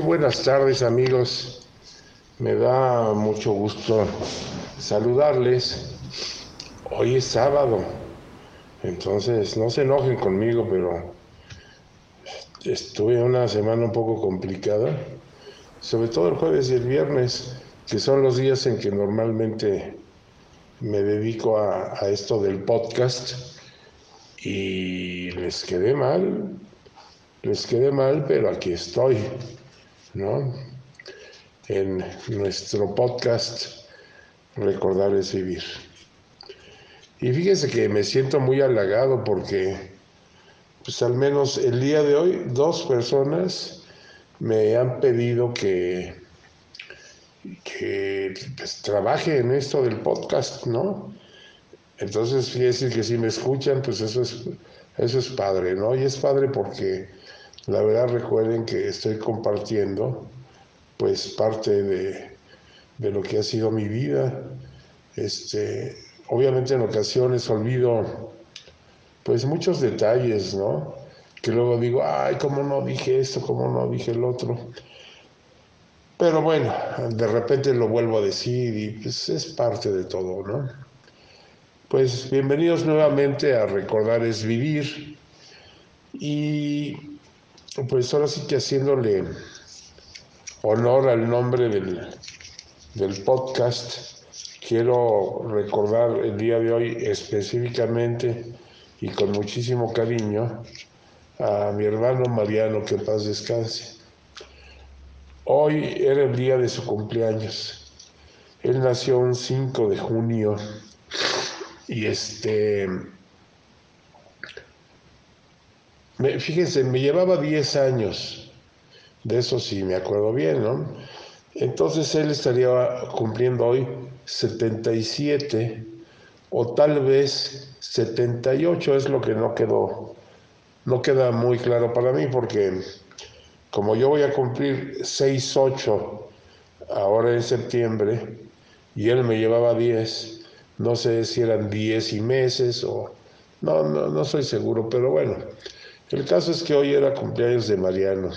Buenas tardes amigos. Me da mucho gusto saludarles. Hoy es sábado, entonces no se enojen conmigo, pero estuve una semana un poco complicada, sobre todo el jueves y el viernes, que son los días en que normalmente me dedico a esto del podcast y les quedé mal, les quedé mal, pero aquí estoy, ¿no? En nuestro podcast Recordar es vivir. Y fíjense que me siento muy halagado porque, pues al menos el día de hoy, dos personas me han pedido que, que pues, trabaje en esto del podcast, ¿no? Entonces, fíjense que si me escuchan, pues eso es, eso es padre, ¿no? Y es padre porque la verdad recuerden que estoy compartiendo pues parte de, de lo que ha sido mi vida. Este, obviamente en ocasiones olvido pues muchos detalles, ¿no? Que luego digo, ay, ¿cómo no dije esto? ¿Cómo no dije el otro? Pero bueno, de repente lo vuelvo a decir y pues es parte de todo, ¿no? Pues bienvenidos nuevamente a Recordar es Vivir. Y pues ahora sí que haciéndole honor al nombre del, del podcast, quiero recordar el día de hoy específicamente y con muchísimo cariño a mi hermano Mariano, que en paz descanse. Hoy era el día de su cumpleaños. Él nació un 5 de junio y este, me, fíjense, me llevaba 10 años, de eso sí me acuerdo bien, ¿no? Entonces él estaría cumpliendo hoy 77 o tal vez 78, es lo que no quedó, no queda muy claro para mí porque como yo voy a cumplir 6-8 ahora en septiembre y él me llevaba 10, no sé si eran 10 y meses o... No, no, no soy seguro, pero bueno. El caso es que hoy era cumpleaños de Mariano.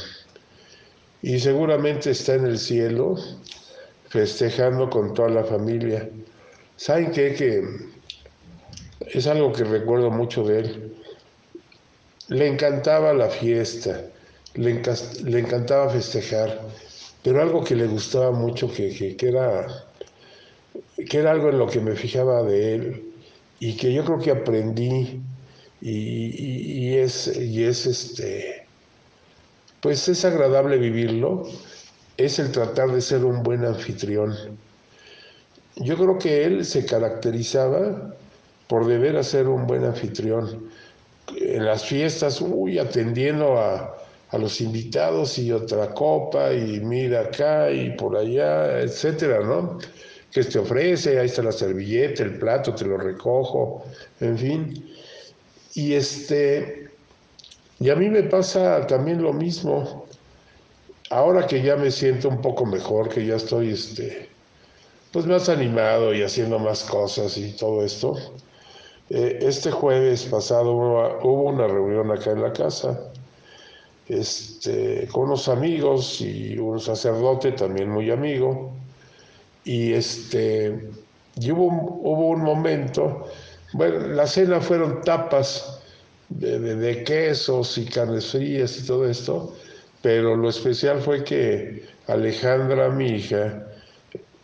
Y seguramente está en el cielo festejando con toda la familia. ¿Saben qué? Que es algo que recuerdo mucho de él. Le encantaba la fiesta, le, encantaba festejar, pero algo que le gustaba mucho, que, que era algo en lo que me fijaba de él y que yo creo que aprendí y, es, y es este, pues es agradable vivirlo, es el tratar de ser un buen anfitrión. Yo creo que él se caracterizaba por deber ser un buen anfitrión. En las fiestas, uy, atendiendo a, a los invitados y otra copa y mira acá y por allá, etcétera, ¿no? que te ofrece, ahí está la servilleta, el plato, te lo recojo, en fin. Y este, y a mí me pasa también lo mismo. Ahora que ya me siento un poco mejor, que ya estoy este, pues más animado y haciendo más cosas y todo esto. Eh, este jueves pasado hubo, una reunión acá en la casa este, con unos amigos y un sacerdote también muy amigo y este hubo un momento, bueno, la cena fueron tapas de, de, quesos y carnes frías y todo esto, pero lo especial fue que Alejandra, mi hija,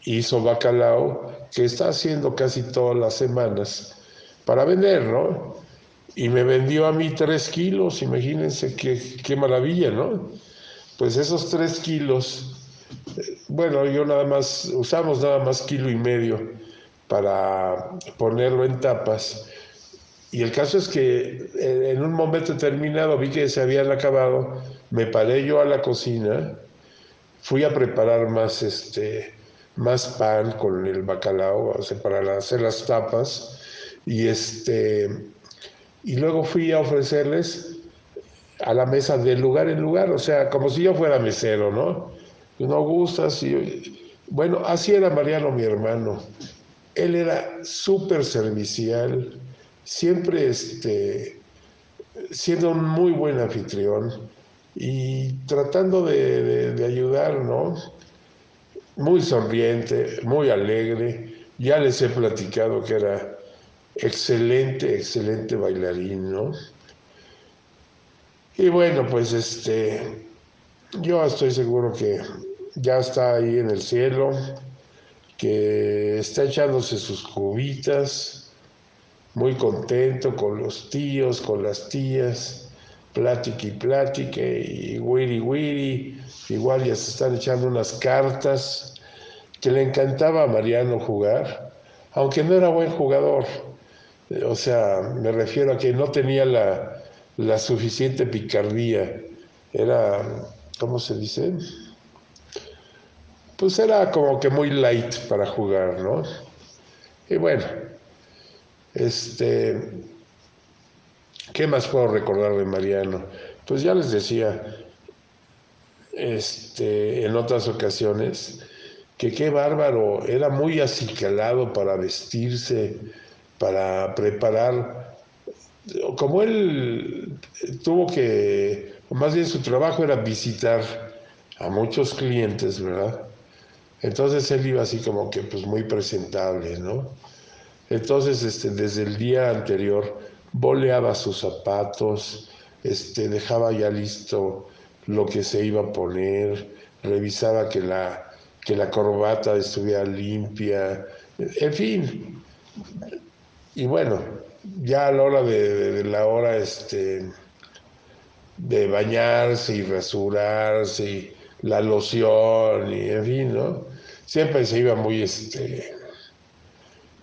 hizo bacalao, que está haciendo casi todas las semanas, para vender, ¿no? Y me vendió a mí tres kilos, imagínense qué, qué maravilla, ¿no? Pues esos tres kilos bueno, yo nada más, usamos nada más kilo y medio para ponerlo en tapas. Y el caso es que eh, en un momento determinado vi que se habían acabado, me paré yo a la cocina, fui a preparar más, este, más pan con el bacalao para hacer las tapas y, este, y luego fui a ofrecerles a la mesa de lugar en lugar, o sea, como si yo fuera mesero, ¿no? no gustas. Y, bueno, así era Mariano, mi hermano. Él era súper servicial, siempre este, siendo un muy buen anfitrión. y tratando de, de ayudar, ¿no? Muy sonriente, muy alegre. Ya les he platicado que era excelente, excelente bailarín, ¿no? Y bueno, pues este, yo estoy seguro que ya está ahí en el cielo, que está echándose sus cubitas, muy contento con los tíos, con las tías, plática y plática y wiri wiri, igual ya se están echando unas cartas que le encantaba a Mariano jugar, aunque no era buen jugador, o sea, me refiero a que no tenía la, la suficiente picardía, era, ¿cómo se dice? Pues era como que muy light para jugar, ¿no? Y bueno, este, ¿qué más puedo recordar de Mariano? Pues ya les decía, este, en otras ocasiones, que qué bárbaro, era muy acicalado para vestirse, para preparar. Como él tuvo que, más bien su trabajo era visitar a muchos clientes, ¿verdad? Entonces él iba así como que pues muy presentable, ¿no? Entonces este, desde el día anterior boleaba sus zapatos, este, dejaba ya listo lo que se iba a poner, revisaba que la, que la corbata estuviera limpia, en fin, y bueno, ya a la hora de, la hora este, de bañarse y rasurarse, y la loción y en fin, ¿no? Siempre se iba muy, este,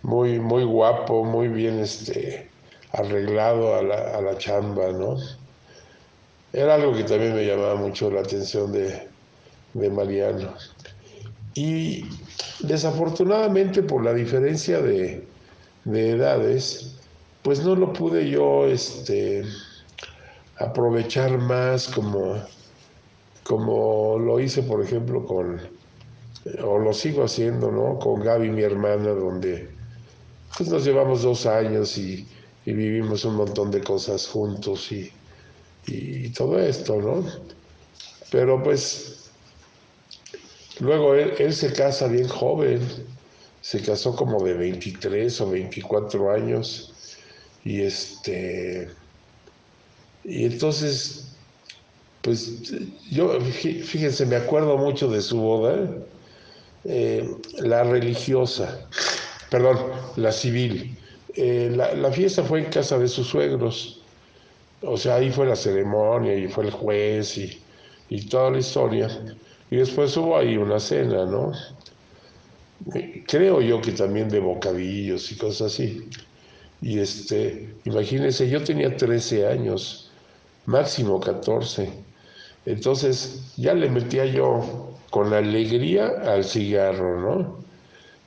muy, muy guapo, muy bien este, arreglado a la, a la chamba, ¿no? Era algo que también me llamaba mucho la atención de, de Mariano. Y desafortunadamente por la diferencia de, de edades, pues no lo pude yo este, aprovechar más como, como lo hice, por ejemplo, con, o lo sigo haciendo, ¿no? Con Gaby, mi hermana, donde pues nos llevamos dos años y, vivimos un montón de cosas juntos y, y, todo esto, ¿no? Pero pues luego él, él se casa bien joven, se casó como de 23 o 24 años y este y entonces pues yo fíjense me acuerdo mucho de su boda eh, la religiosa perdón la civil eh, la, fiesta fue en casa de sus suegros o sea ahí fue la ceremonia y fue el juez y, y toda la historia y después hubo ahí una cena no creo yo que también de bocadillos y cosas así. Y este, imagínense, yo tenía 13 años, máximo 14. Entonces ya le metía yo con alegría al cigarro, ¿no?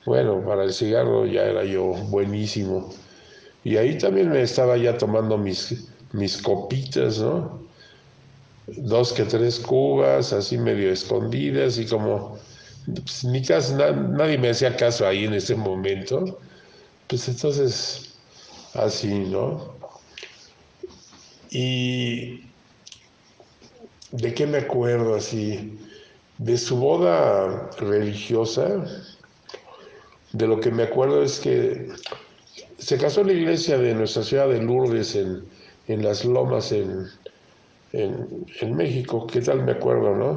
Bueno, para el cigarro ya era yo buenísimo. Y ahí también me estaba ya tomando mis, mis copitas, ¿no? Dos que tres cubas, así medio escondidas y como pues, ni caso, nadie me hacía caso ahí en ese momento, pues entonces, así, ¿no? Y de qué me acuerdo así, de su boda religiosa, de lo que me acuerdo es que se casó en la iglesia de nuestra ciudad de Lourdes en, en las lomas en, en, México, ¿qué tal me acuerdo, no?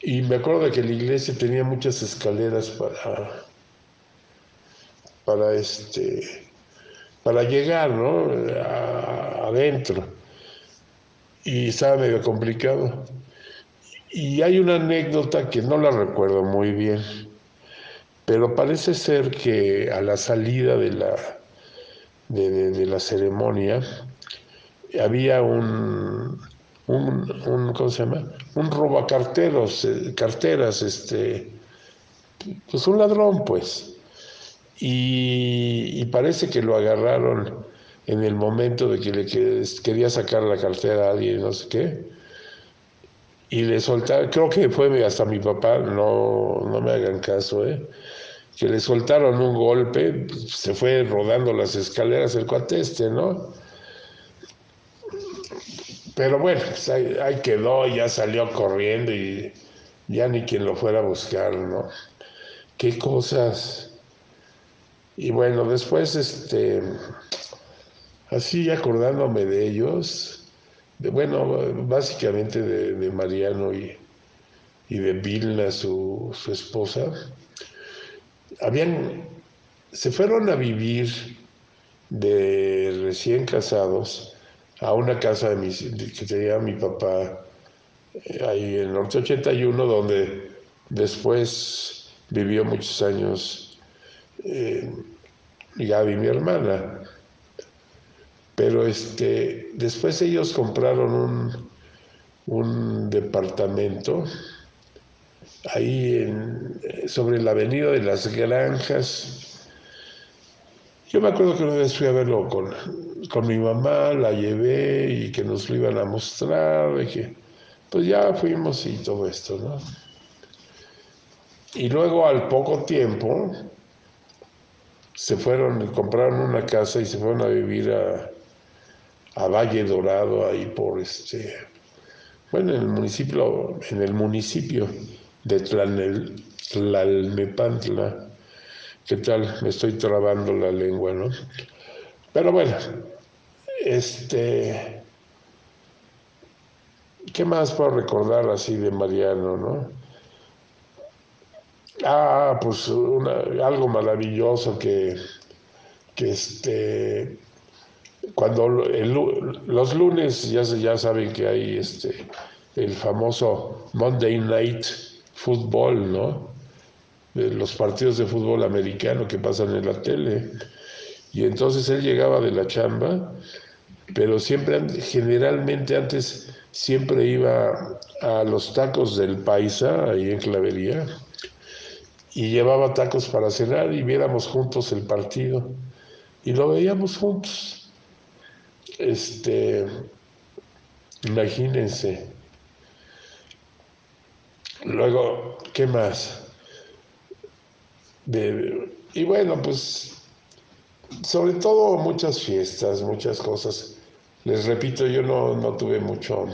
Y me acuerdo de que la iglesia tenía muchas escaleras para, para este, para llegar, ¿no? adentro. Y estaba medio complicado. Y hay una anécdota que no la recuerdo muy bien, pero parece ser que a la salida de la, de la ceremonia había un, un, un ¿cómo se llama? Un robacarteros, eh, carteras, este, pues un ladrón, pues. Y, parece que lo agarraron en el momento de que le quería sacar la cartera a alguien, no sé qué. Y le soltaron, creo que fue hasta mi papá, no, no me hagan caso, ¿eh? que le soltaron un golpe, se fue rodando las escaleras el cuate este, ¿no? pero bueno, pues ahí, ahí quedó, ya salió corriendo y ya ni quien lo fuera a buscar, ¿no? Qué cosas. Y bueno, después, este, así acordándome de ellos, bueno, básicamente de, Mariano y, y, de Vilna, su, su esposa, habían, se fueron a vivir de recién casados a una casa de que tenía mi papá eh, ahí en Norte 81, donde después vivió muchos años eh, Gaby, mi hermana. Pero este, después ellos compraron un, un departamento ahí en, sobre la avenida de las Granjas. Yo me acuerdo que una vez fui a verlo con, con mi mamá, la llevé y que nos lo iban a mostrar, y pues ya fuimos y todo esto, ¿no? Y luego al poco tiempo se fueron, compraron una casa y se fueron a vivir a, a Valle Dorado, ahí por este, bueno, en el municipio, en el municipio de Tlalmepantla. ¿Qué tal? Me estoy trabando la lengua, ¿no? Pero bueno, este, ¿qué más puedo recordar así de Mariano, no? Ah, pues algo maravilloso que, que este, cuando los lunes ya, ya saben que hay este, el famoso Monday Night Football, ¿no? Los partidos de fútbol americano que pasan en la tele. Y entonces él llegaba de la chamba, pero siempre, generalmente antes, siempre iba a los tacos del Paisa, ahí en Clavería, y llevaba tacos para cenar y viéramos juntos el partido. Y lo veíamos juntos. Este, imagínense. Luego, ¿qué más? y bueno, pues sobre todo muchas fiestas, muchas cosas. Les repito, yo no, no tuve mucho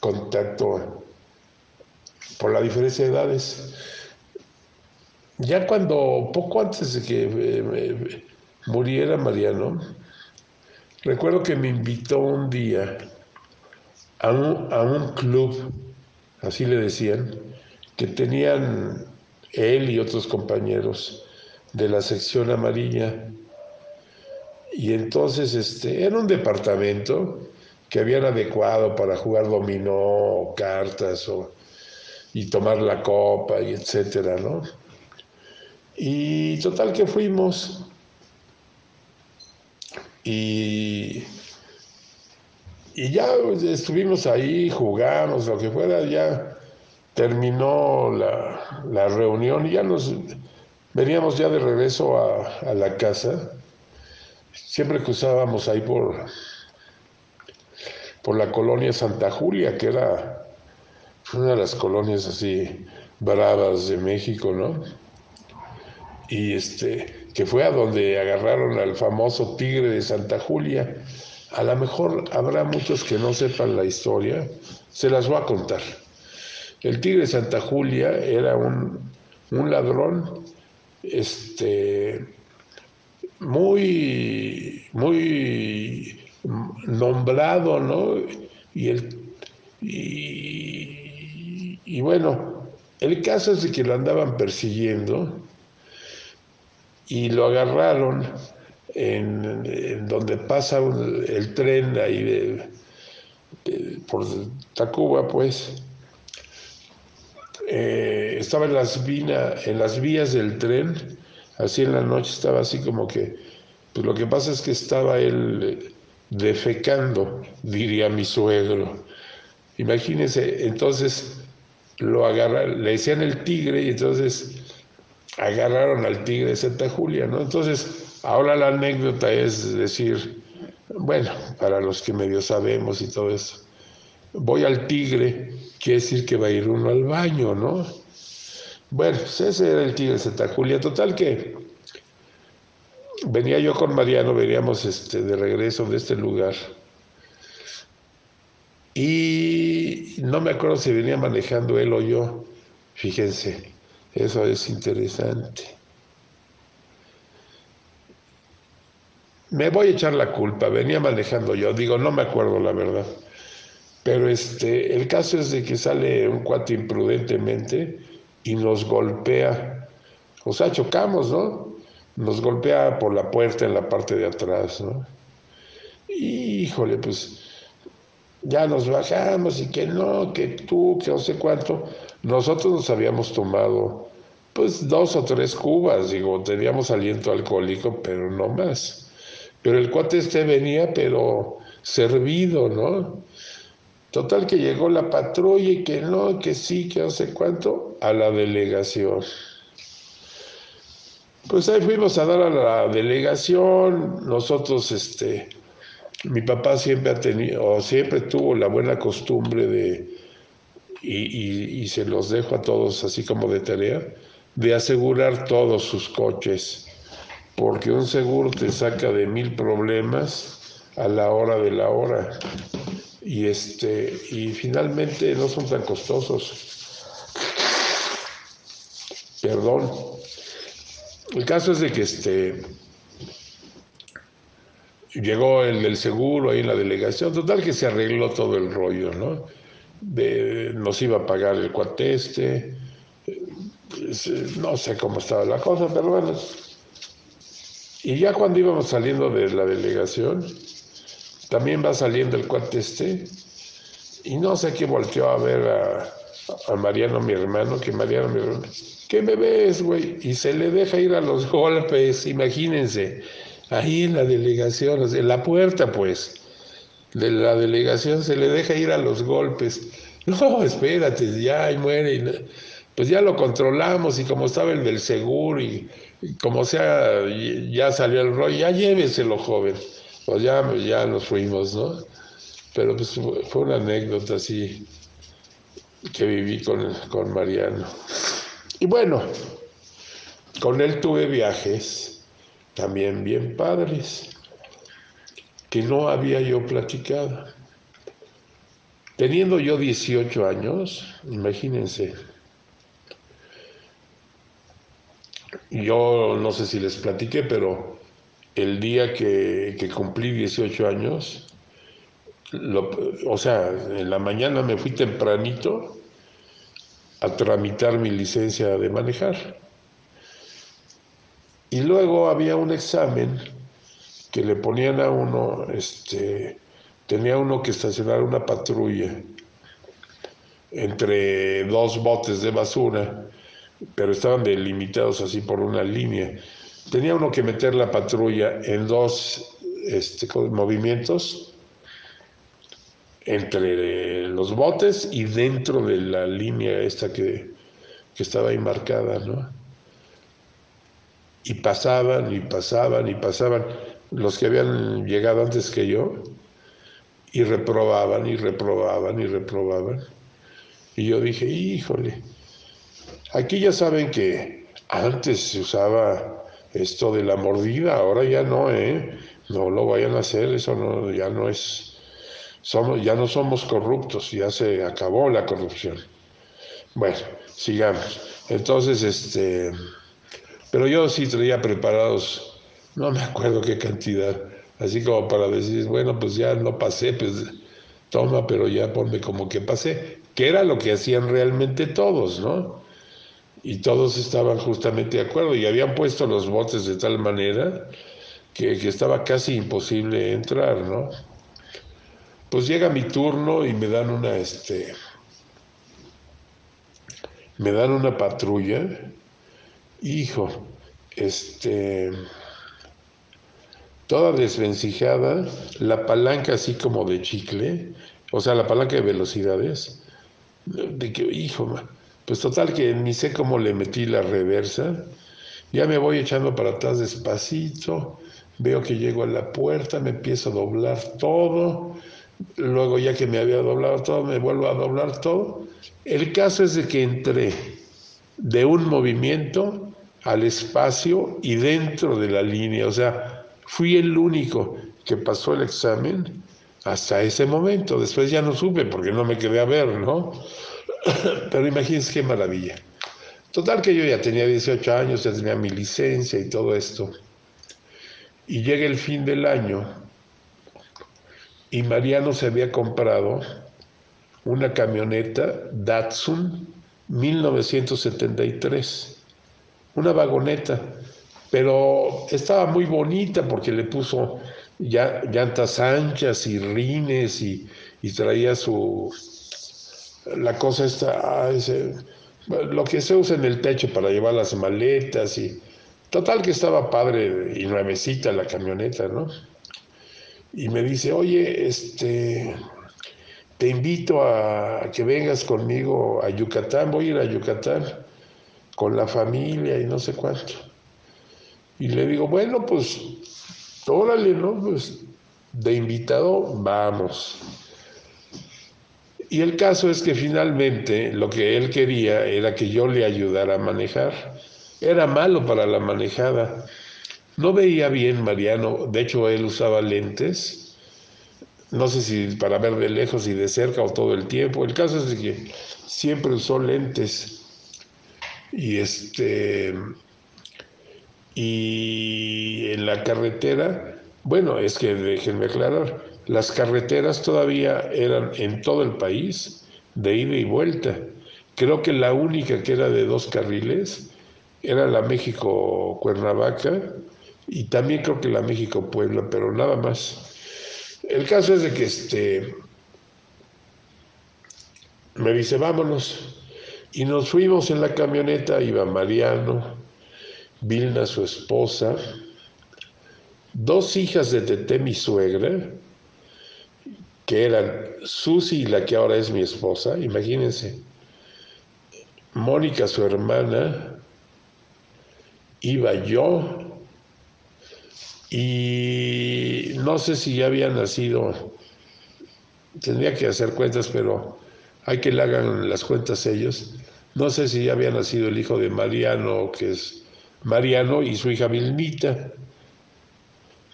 contacto por la diferencia de edades. Ya cuando, poco antes de que eh, muriera Mariano, recuerdo que me invitó un día a un, a un club, así le decían, que tenían él y otros compañeros de la sección amarilla. Y entonces este, era un departamento que habían adecuado para jugar dominó, cartas o, y tomar la copa y etcétera, ¿no? Y total que fuimos y, y ya estuvimos ahí, jugamos, lo que fuera, ya terminó la, la reunión y ya nos veníamos ya de regreso a, a la casa. Siempre cruzábamos ahí por, por la colonia Santa Julia, que era una de las colonias así bravas de México, ¿no? y este, que fue a donde agarraron al famoso tigre de Santa Julia. A lo mejor habrá muchos que no sepan la historia, se las voy a contar. El tigre de Santa Julia era un, un ladrón este, muy, muy nombrado, ¿no? Y, el, y, y bueno, el caso es de que lo andaban persiguiendo y lo agarraron en, donde pasa el tren ahí de, por Tacuba, pues. Eh, estaba en las, en las vías del tren, así en la noche estaba así como que, pues lo que pasa es que estaba él defecando, diría mi suegro. Imagínense, entonces lo agarraron, le decían el tigre y entonces agarraron al tigre Santa Julia, ¿no? Entonces, ahora la anécdota es decir, bueno, para los que medio sabemos y todo eso, voy al tigre, quiere decir que va a ir uno al baño, ¿no? Bueno, pues ese era el tigre Santa Julia. Total que venía yo con Mariano, veníamos este, de regreso de este lugar. Y no me acuerdo si venía manejando él o yo. Fíjense, eso es interesante. Me voy a echar la culpa, venía manejando yo, digo, no me acuerdo la verdad. Pero este, el caso es de que sale un cuate imprudentemente y nos golpea. O sea, chocamos, ¿no? Nos golpea por la puerta en la parte de atrás, ¿no? Híjole, pues ya nos bajamos y que no, que tú, que no sé cuánto. Nosotros nos habíamos tomado pues dos o tres cubas, digo, teníamos aliento alcohólico, pero no más. Pero el cuate este venía, pero servido, ¿no? Total que llegó la patrulla y que no, que sí, que no sé cuánto, a la delegación. Pues ahí fuimos a dar a la delegación, nosotros, este, mi papá siempre ha tenido, o siempre tuvo la buena costumbre de, y, y se los dejo a todos así como de tarea, de asegurar todos sus coches, porque un seguro te saca de mil problemas a la hora de la hora y este y finalmente no son tan costosos. Perdón. El caso es de que este llegó el del seguro ahí en la delegación, total que se arregló todo el rollo, ¿no? De, nos iba a pagar el cuate este, no sé cómo estaba la cosa, pero bueno. Y ya cuando íbamos saliendo de la delegación, también va saliendo el cuate este, y no sé qué volteó a ver a, Mariano, mi hermano, que Mariano, mi hermano, ¿qué me ves, güey? Y se le deja ir a los golpes, imagínense, ahí en la delegación, en la puerta, pues, de la delegación se le deja ir a los golpes. No, espérate, ya, y muere. Pues ya lo controlamos y como estaba el del seguro y, como sea, ya salió el rollo, ya lléveselo, joven pues ya, ya nos fuimos, ¿no? Pero pues fue una anécdota así que viví con, con Mariano. Y bueno, con él tuve viajes también bien padres, que no había yo platicado. Teniendo yo 18 años, imagínense, yo no sé si les platiqué, pero el día que, cumplí 18 años, o sea, en la mañana me fui tempranito a tramitar mi licencia de manejar. Y luego había un examen que le ponían a uno, este, tenía uno que estacionar una patrulla entre dos botes de basura, pero estaban delimitados así por una línea tenía uno que meter la patrulla en dos este, movimientos entre los botes y dentro de la línea esta que, que estaba ahí marcada, ¿no? Y pasaban y pasaban y pasaban los que habían llegado antes que yo y reprobaban y reprobaban y reprobaban. Y yo dije, híjole, aquí ya saben que antes se usaba esto de la mordida, ahora ya no, ¿eh? No lo vayan a hacer, eso no, ya no es, somos, ya no somos corruptos, ya se acabó la corrupción. Bueno, sigamos. Entonces, este, pero yo sí traía preparados, no me acuerdo qué cantidad, así como para decir, bueno, pues ya no pasé, pues toma, pero ya ponme como que pasé, que era lo que hacían realmente todos, ¿no? Y todos estaban justamente de acuerdo y habían puesto los botes de tal manera que, estaba casi imposible entrar, ¿no? Pues llega mi turno y me dan una, este, me dan una patrulla, hijo, este, toda desvencijada, la palanca así como de chicle, o sea, la palanca de velocidades, de que, hijo, pues total que ni sé cómo le metí la reversa. Ya me voy echando para atrás despacito. Veo que llego a la puerta, me empiezo a doblar todo. Luego ya que me había doblado todo, me vuelvo a doblar todo. El caso es de que entré de un movimiento al espacio y dentro de la línea. O sea, fui el único que pasó el examen hasta ese momento. Después ya no supe porque no me quedé a ver, ¿no? Pero imagínense qué maravilla. Total que yo ya tenía 18 años, ya tenía mi licencia y todo esto. Y llega el fin del año y Mariano se había comprado una camioneta Datsun 1973, una vagoneta, pero estaba muy bonita porque le puso llantas anchas y rines y, traía su, la cosa esta, lo que se usa en el techo para llevar las maletas y total que estaba padre y nuevecita la camioneta, ¿no? Y me dice, oye, este, te invito a que vengas conmigo a Yucatán, voy a ir a Yucatán con la familia y no sé cuánto. Y le digo, bueno, pues, órale, ¿no? Pues de invitado, vamos. Y el caso es que finalmente lo que él quería era que yo le ayudara a manejar. Era malo para la manejada. No veía bien Mariano, de hecho él usaba lentes no sé si para ver de lejos y de cerca o todo el tiempo. El caso es que siempre usó lentes y este y en la carretera, bueno, es que déjenme aclarar, las carreteras todavía eran en todo el país de ida y vuelta. Creo que la única que era de dos carriles era la México Cuernavaca y también creo que la México Puebla, pero nada más. El caso es de que este, me dice, vámonos. Y nos fuimos en la camioneta, iba Mariano, Vilna, su esposa, dos hijas de Tete, mi suegra, que eran Susi la que ahora es mi esposa, imagínense, Mónica, su hermana, iba yo, y no sé si ya había nacido, tendría que hacer cuentas, pero hay que le hagan las cuentas ellos. No sé si ya había nacido el hijo de Mariano, que es Mariano, y su hija Vilmita.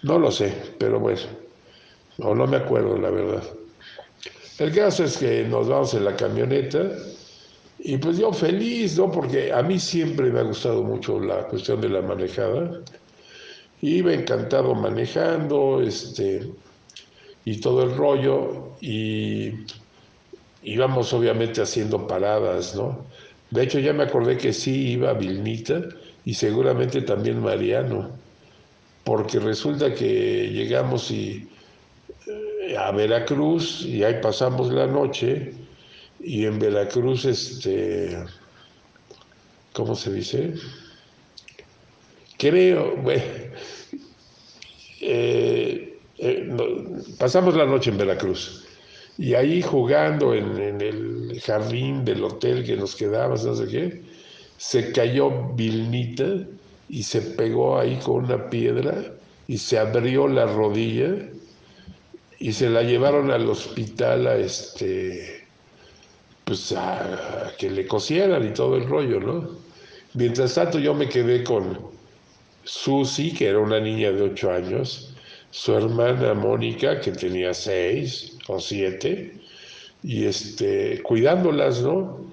No lo sé, pero bueno, o no me acuerdo la verdad. El caso es que nos vamos en la camioneta y pues yo feliz, ¿no? Porque a mí siempre me ha gustado mucho la cuestión de la manejada iba encantado manejando, este, y todo el rollo, y íbamos obviamente haciendo paradas, ¿no? De hecho, ya me acordé que sí iba Vilnita y seguramente también Mariano, porque resulta que llegamos y, a Veracruz y ahí pasamos la noche y en Veracruz, este, ¿cómo se dice? Creo, bueno, eh, eh, pasamos la noche en Veracruz y ahí jugando en, el jardín del hotel que nos quedaba, no sé qué, se cayó Vilnita y se pegó ahí con una piedra y se abrió la rodilla y se la llevaron al hospital a este pues a que le cosieran y todo el rollo, ¿no? Mientras tanto yo me quedé con Susi, que era una niña de ocho años, su hermana Mónica, que tenía seis o siete, y este, cuidándolas, ¿no?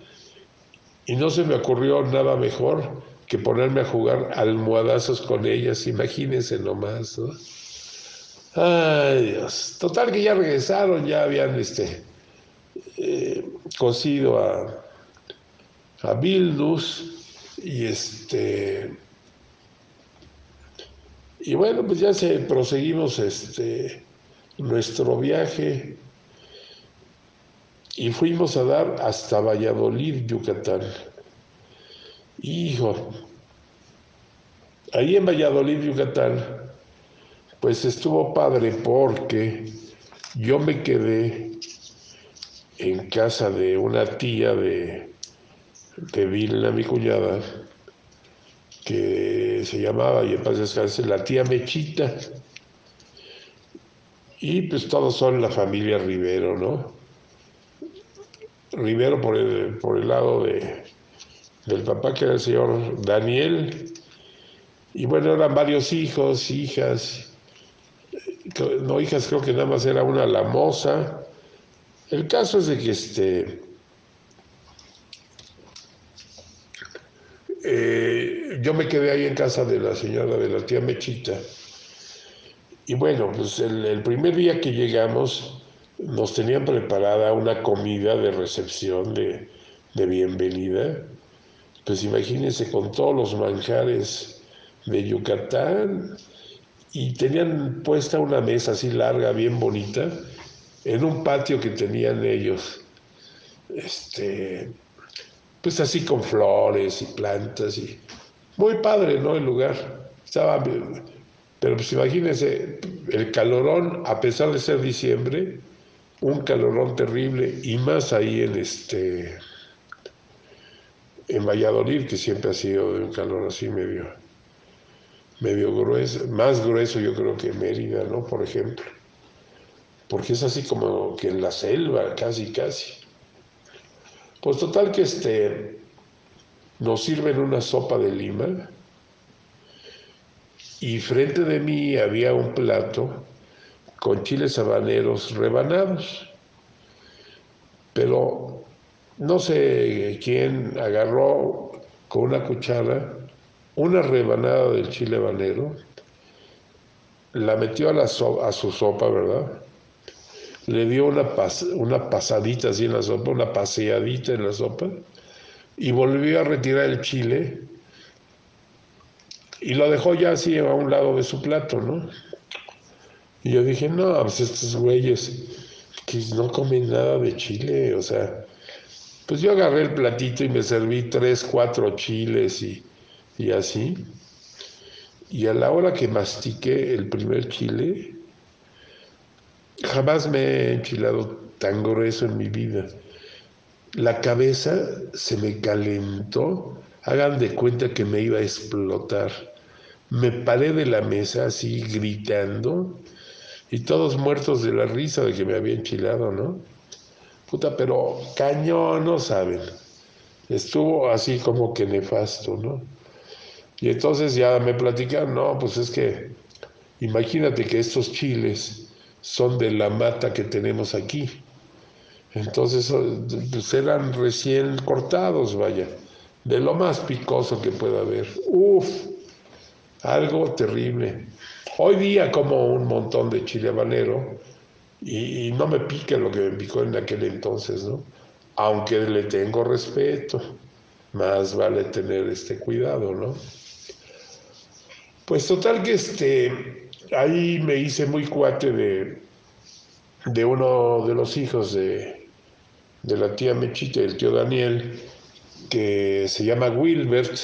Y no se me ocurrió nada mejor que ponerme a jugar almohadazos con ellas, imagínense nomás, ¿no? Ay Dios, total que ya regresaron, ya habían este, eh, cosido a, a y este y bueno, pues ya se proseguimos este, nuestro viaje y fuimos a dar hasta Valladolid, Yucatán. Hijo, ahí en Valladolid, Yucatán, pues estuvo padre porque yo me quedé en casa de una tía de, de Vilna, mi cuñada, que se llamaba, y en paz descanse, la tía Mechita. Y pues todos son la familia Rivero, ¿no? Rivero por el, por el lado de, del papá, que era el señor Daniel. Y bueno, eran varios hijos, hijas. No hijas, creo que nada más era una lamosa. El caso es de que este, eh, yo me quedé ahí en casa de la señora, de la tía Mechita. Y bueno, pues el, primer día que llegamos nos tenían preparada una comida de recepción, de, de bienvenida. Pues imagínense con todos los manjares de Yucatán, y tenían puesta una mesa así larga, bien bonita, en un patio que tenían ellos. Este, pues así con flores y plantas y muy padre, ¿no? El lugar. Estaba pero pues imagínense el calorón, a pesar de ser diciembre, un calorón terrible y más ahí en este en Valladolid que siempre ha sido de un calor así medio medio grueso, más grueso yo creo que Mérida, ¿no? Por ejemplo. Porque es así como que en la selva, casi, casi. Pues total que este, nos sirven una sopa de lima y frente de mí había un plato con chiles habaneros rebanados. Pero no sé quién agarró con una cuchara una rebanada del chile habanero, la metió a, la a su sopa, ¿verdad? Le dio una, una pasadita así en la sopa, una paseadita en la sopa, y volvió a retirar el chile y lo dejó ya así a un lado de su plato, ¿no? Y yo dije, no, pues estos güeyes que no comen nada de chile, o sea, pues yo agarré el platito y me serví tres, cuatro chiles y y así. Y a la hora que mastiqué el primer chile, jamás me he enchilado tan grueso en mi vida. La cabeza se me calentó, hagan de cuenta que me iba a explotar. Me paré de la mesa así gritando y todos muertos de la risa de que me había enchilado, ¿no? Puta, pero cañón, no saben. Estuvo así como que nefasto, ¿no? Y entonces ya me platican, no, pues es que imagínate que estos chiles son de la mata que tenemos aquí. Entonces pues eran recién cortados, vaya, de lo más picoso que pueda haber. Uf, algo terrible. Hoy día como un montón de chile habanero y, y no me pica lo que me picó en aquel entonces, ¿no? Aunque le tengo respeto, más vale tener este cuidado, ¿no? Pues total que este, ahí me hice muy cuate de, de uno de los hijos de, de la tía Mechita, el tío Daniel, que se llama Wilbert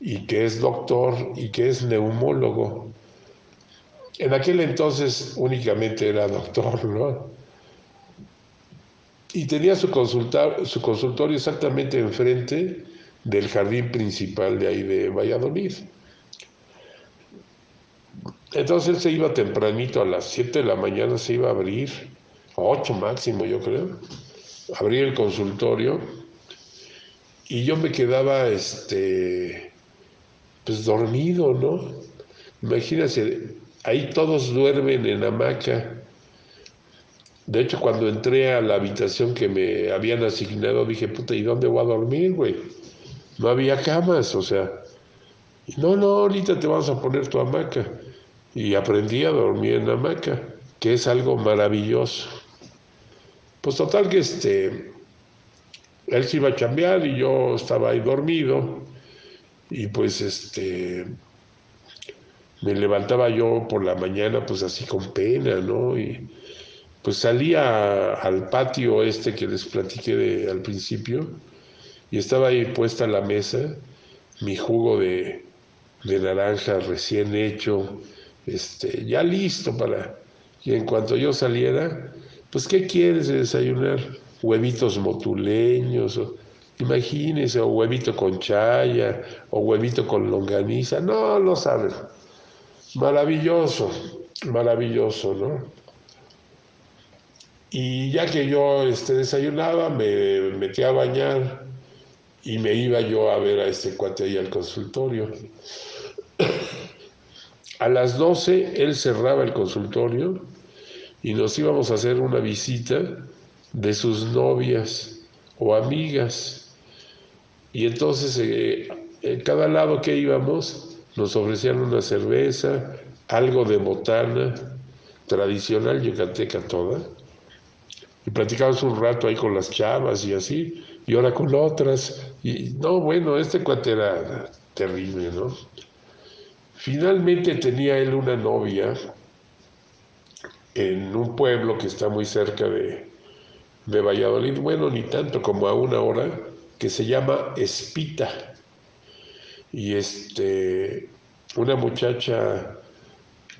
y que es doctor y que es neumólogo. En aquel entonces únicamente era doctor, ¿no? Y tenía su, su consultorio exactamente enfrente del jardín principal de ahí de Valladolid. Entonces él se iba tempranito, a las 7 de la mañana se iba a abrir, a 8 máximo yo creo, abrir el consultorio y yo me quedaba, este, pues dormido, ¿no? Imagínense, ahí todos duermen en hamaca. De hecho, cuando entré a la habitación que me habían asignado, dije, puta, ¿y dónde voy a dormir, güey? No había camas, o sea. No, no, ahorita te vamos a poner tu hamaca y aprendí a dormir en hamaca, que es algo maravilloso. Pues total que este, él se iba a cambiar y yo estaba ahí dormido y pues este, me levantaba yo por la mañana pues así con pena, ¿no? Y pues salía al patio este que les platiqué de, al principio y estaba ahí puesta la mesa, mi jugo de, de naranja recién hecho, este, ya listo para... Y en cuanto yo saliera, pues ¿qué quieres desayunar? Huevitos motuleños, o, imagínese, o huevito con chaya, o huevito con longaniza, no, no saben. Maravilloso, maravilloso, ¿no? Y ya que yo este, desayunaba, me metí a bañar y me iba yo a ver a este cuate ahí al consultorio. A las 12 él cerraba el consultorio y nos íbamos a hacer una visita de sus novias o amigas. Y entonces eh, en cada lado que íbamos nos ofrecían una cerveza, algo de botana tradicional yucateca toda. Y platicábamos un rato ahí con las chavas y así, y ahora con otras. Y no, bueno, este cuate era terrible, ¿no? Finalmente tenía él una novia en un pueblo que está muy cerca de, de Valladolid, bueno, ni tanto como a una hora, que se llama Espita. Y este, una muchacha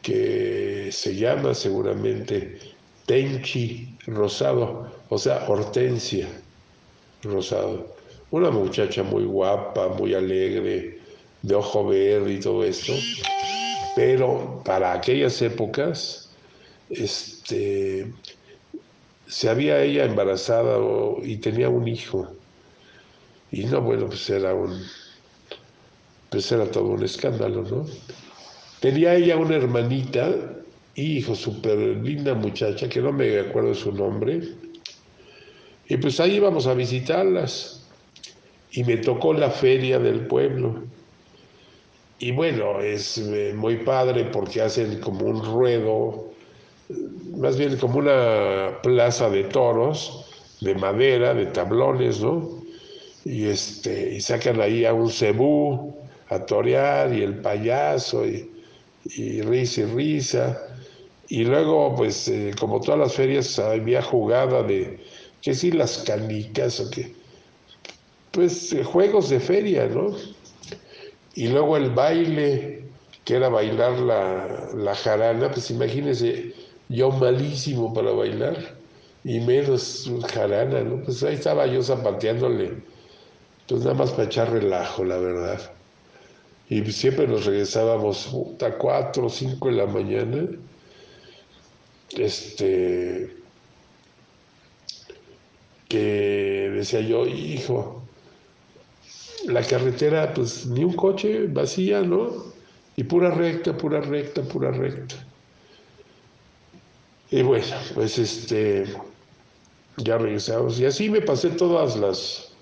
que se llama seguramente Tenchi Rosado, o sea, Hortensia Rosado. Una muchacha muy guapa, muy alegre, de ojo verde y todo esto. Pero para aquellas épocas, este, se había ella embarazada y tenía un hijo. Y no, bueno, pues era un, pues era todo un escándalo, ¿no? Tenía ella una hermanita, hijo, súper linda muchacha, que no me acuerdo su nombre. Y pues ahí íbamos a visitarlas. Y me tocó la feria del pueblo. Y bueno, es eh, muy padre porque hacen como un ruedo, más bien como una plaza de toros, de madera, de tablones, ¿no? Y, este, y sacan ahí a un cebú a torear y el payaso y risa y risa. Y luego, pues, eh, como todas las ferias, había jugada de, que si las canicas o qué, pues eh, juegos de feria, ¿no? Y luego el baile, que era bailar la, la jarana, pues imagínense, yo malísimo para bailar, y menos jarana, ¿no? Pues ahí estaba yo zapateándole, pues nada más para echar relajo, la verdad y siempre nos regresábamos a cuatro o cinco de la mañana. Este, que decía yo, hijo, la carretera, pues ni un coche vacía, ¿no? Y pura recta, pura recta, pura recta. Y bueno, pues este, ya regresamos. Y así me pasé todas las,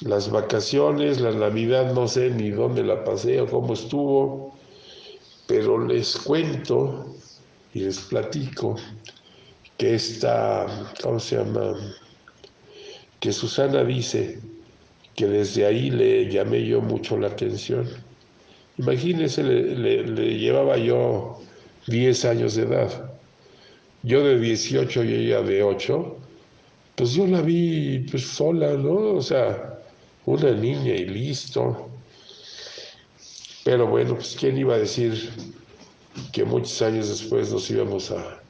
las vacaciones, la Navidad, no sé ni dónde la pasé o cómo estuvo, pero les cuento y les platico que esta, ¿cómo se llama? Que Susana dice que desde ahí le llamé yo mucho la atención. Imagínense, le, llevaba yo 10 años de edad. Yo de 18 y ella de 8, pues yo la vi pues sola, ¿no? O sea, una niña y listo. Pero bueno, pues quién iba a decir que muchos años después nos íbamos a,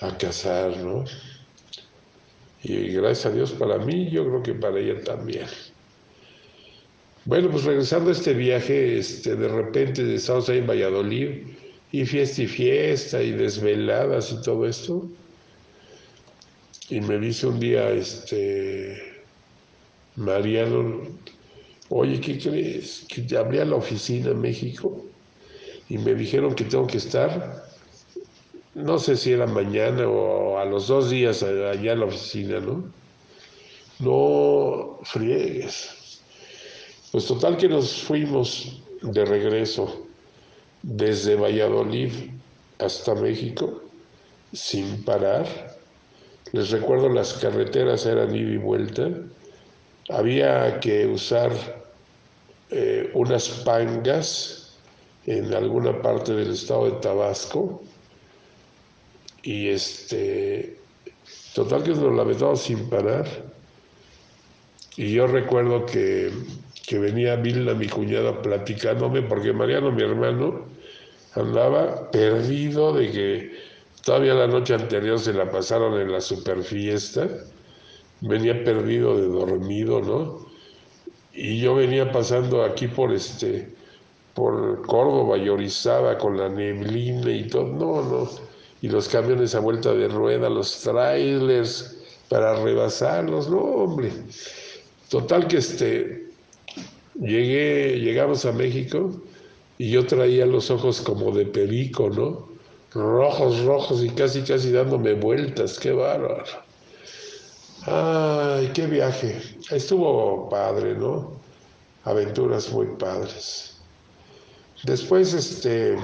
a casar, ¿no? Y gracias a Dios para mí, yo creo que para ella también. Bueno, pues regresando a este viaje, este, de repente estamos ahí en Valladolid y fiesta y fiesta y desveladas y todo esto. Y me dice un día, este, Mariano, oye, ¿qué crees? Que hablé a la oficina en México y me dijeron que tengo que estar, no sé si era mañana o a los dos días allá en la oficina, ¿no? No friegues. Pues total que nos fuimos de regreso desde Valladolid hasta México sin parar. Les recuerdo las carreteras eran ida y vuelta había que usar eh, unas pangas en alguna parte del estado de Tabasco y este total que nos lamentamos sin parar. Y yo recuerdo que, que venía Vilna, mi cuñada, platicándome porque Mariano, mi hermano, andaba perdido de que todavía la noche anterior se la pasaron en la superfiesta. Venía perdido de dormido, ¿no? Y yo venía pasando aquí por este, por Córdoba y Orizaba con la neblina y todo, no, no, y los camiones a vuelta de rueda, los trailers para rebasarlos, no, hombre. Total que este, llegué, llegamos a México y yo traía los ojos como de perico, ¿no? Rojos, rojos y casi, casi dándome vueltas, qué bárbaro. Ay, qué viaje. Estuvo padre, ¿no? Aventuras muy padres. Después, este,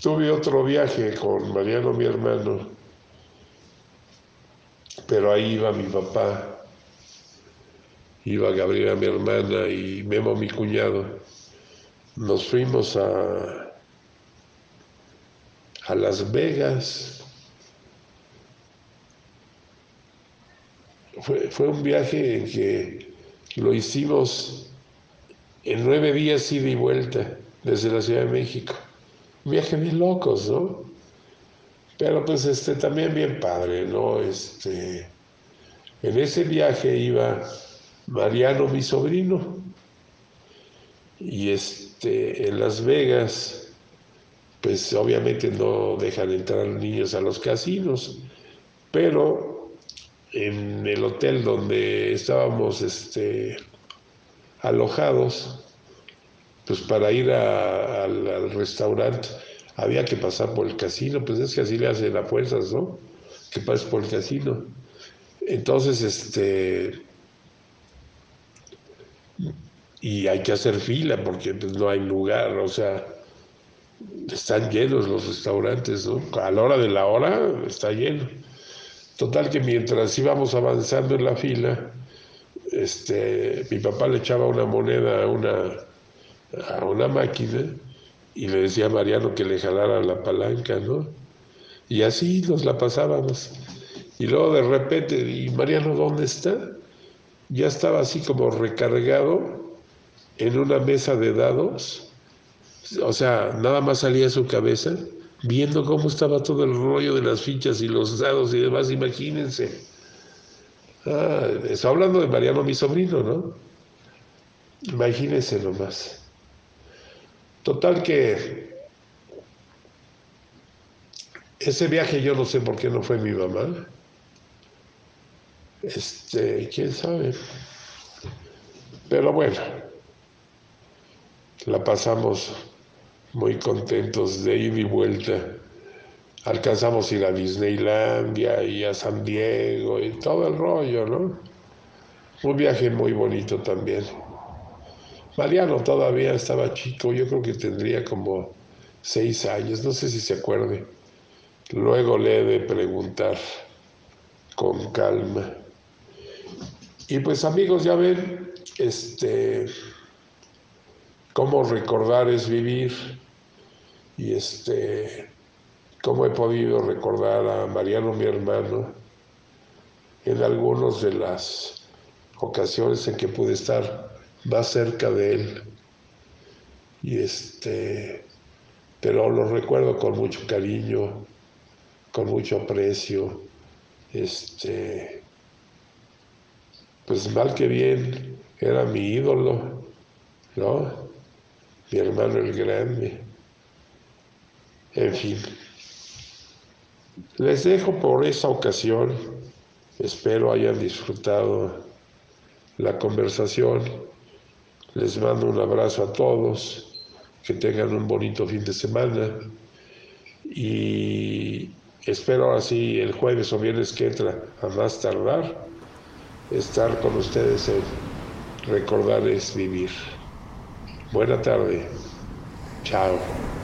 tuve otro viaje con Mariano, mi hermano, pero ahí iba mi papá iba Gabriela, mi hermana, y Memo, mi cuñado. Nos fuimos a, a Las Vegas. Fue, fue un viaje en que lo hicimos en nueve días ida y vuelta desde la Ciudad de México. Viaje de locos, ¿no? Pero pues este también bien padre, ¿no? Este, en ese viaje iba Mariano, mi sobrino. Y este, en Las Vegas, pues obviamente no dejan entrar niños a los casinos, pero en el hotel donde estábamos este, alojados, pues para ir al, restaurante había que pasar por el casino, pues es que así le hacen a fuerzas, ¿no? Que pases por el casino. Entonces, este, y hay que hacer fila porque pues, no hay lugar, o sea, están llenos los restaurantes, ¿no? A la hora de la hora está lleno. Total que mientras íbamos avanzando en la fila, este, mi papá le echaba una moneda a una, a una máquina y le decía a Mariano que le jalara la palanca, ¿no? Y así nos la pasábamos. Y luego de repente, ¿y Mariano dónde está? Ya estaba así como recargado en una mesa de dados, o sea, nada más salía su cabeza, viendo cómo estaba todo el rollo de las fichas y los dados y demás, imagínense. Ah, está hablando de Mariano, mi sobrino, ¿no? Imagínense nomás. Total que ese viaje yo no sé por qué no fue mi mamá. Este, quién sabe. Pero bueno, la pasamos muy contentos de ir y vuelta. Alcanzamos a ir a Disneylandia y a San Diego y todo el rollo, ¿no? Un viaje muy bonito también. Mariano todavía estaba chico, yo creo que tendría como seis años, no sé si se acuerde. Luego le he de preguntar con calma. Y pues amigos, ya ven, este, cómo recordar es vivir y este cómo he podido recordar a Mariano mi hermano en algunas de las ocasiones en que pude estar más cerca de él y este pero lo recuerdo con mucho cariño con mucho aprecio este pues mal que bien era mi ídolo no mi hermano el grande. En fin, les dejo por esa ocasión. Espero hayan disfrutado la conversación. Les mando un abrazo a todos. Que tengan un bonito fin de semana. Y espero así el jueves o viernes que entra, a más tardar, estar con ustedes en Recordar es Vivir. Buena tarde. Chao.